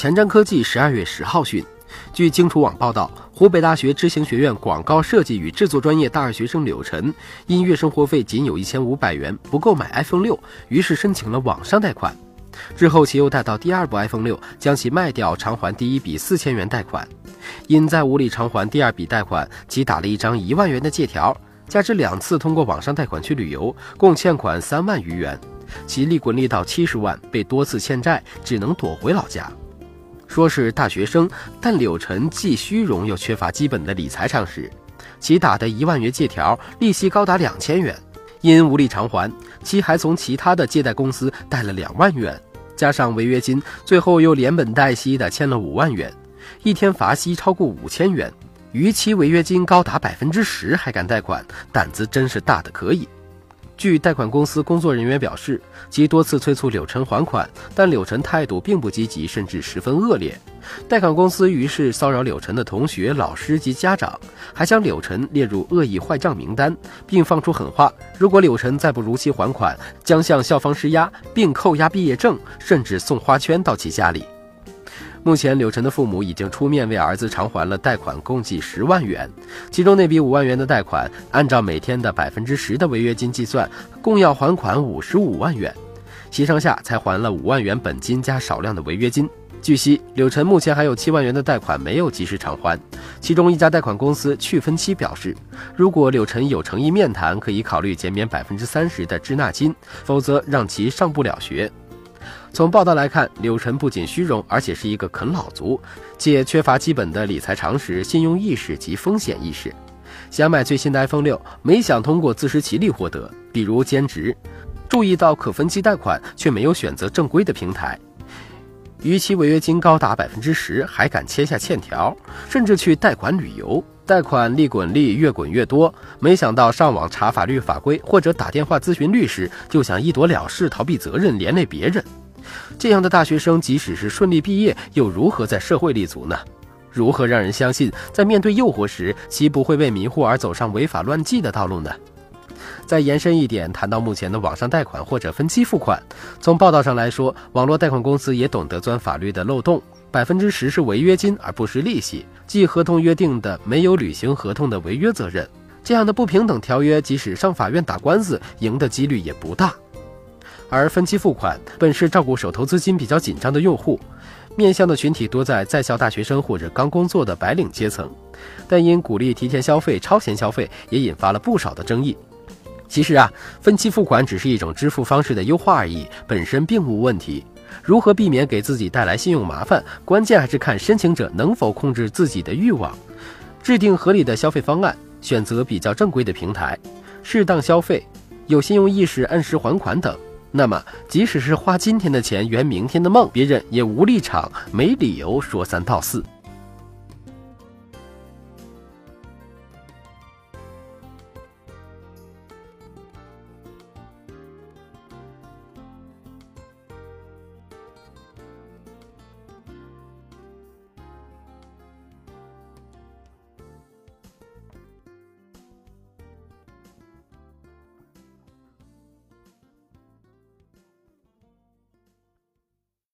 前瞻科技十二月十号讯，据荆楚网报道，湖北大学知行学院广告设计与制作专业大二学生柳晨，因月生活费仅有一千五百元，不够买 iPhone 六，于是申请了网上贷款。之后，其又贷到第二部 iPhone 六，将其卖掉偿还第一笔四千元贷款。因再无力偿还第二笔贷款，其打了一张一万元的借条，加之两次通过网上贷款去旅游，共欠款三万余元。其利滚利到七十万，被多次欠债，只能躲回老家。说是大学生，但柳晨既虚荣又缺乏基本的理财常识。其打的一万元借条，利息高达两千元，因无力偿还，其还从其他的借贷公司贷了两万元，加上违约金，最后又连本带息的欠了五万元，一天罚息超过五千元，逾期违约金高达百分之十，还敢贷款，胆子真是大的可以。据贷款公司工作人员表示，其多次催促柳晨还款，但柳晨态度并不积极，甚至十分恶劣。贷款公司于是骚扰柳晨的同学、老师及家长，还将柳晨列入恶意坏账名单，并放出狠话：如果柳晨再不如期还款，将向校方施压，并扣押毕业证，甚至送花圈到其家里。目前，柳晨的父母已经出面为儿子偿还了贷款，共计十万元。其中那笔五万元的贷款，按照每天的百分之十的违约金计算，共要还款五十五万元。协商下才还了五万元本金加少量的违约金。据悉，柳晨目前还有七万元的贷款没有及时偿还。其中一家贷款公司去分期表示，如果柳晨有诚意面谈，可以考虑减免百分之三十的滞纳金，否则让其上不了学。从报道来看，柳晨不仅虚荣，而且是一个啃老族，且缺乏基本的理财常识、信用意识及风险意识。想买最新的 iPhone 六，没想通过自食其力获得，比如兼职；注意到可分期贷款，却没有选择正规的平台；逾期违约金高达百分之十，还敢签下欠条，甚至去贷款旅游，贷款利滚利越滚越多。没想到上网查法律法规，或者打电话咨询律师，就想一躲了事，逃避责任，连累别人。这样的大学生，即使是顺利毕业，又如何在社会立足呢？如何让人相信，在面对诱惑时，其不会被迷惑而走上违法乱纪的道路呢？再延伸一点，谈到目前的网上贷款或者分期付款，从报道上来说，网络贷款公司也懂得钻法律的漏洞，百分之十是违约金而不是利息，即合同约定的没有履行合同的违约责任。这样的不平等条约，即使上法院打官司，赢的几率也不大。而分期付款本是照顾手头资金比较紧张的用户，面向的群体多在在校大学生或者刚工作的白领阶层，但因鼓励提前消费、超前消费，也引发了不少的争议。其实啊，分期付款只是一种支付方式的优化而已，本身并无问题。如何避免给自己带来信用麻烦，关键还是看申请者能否控制自己的欲望，制定合理的消费方案，选择比较正规的平台，适当消费，有信用意识，按时还款等。那么，即使是花今天的钱圆明天的梦，别人也无立场、没理由说三道四。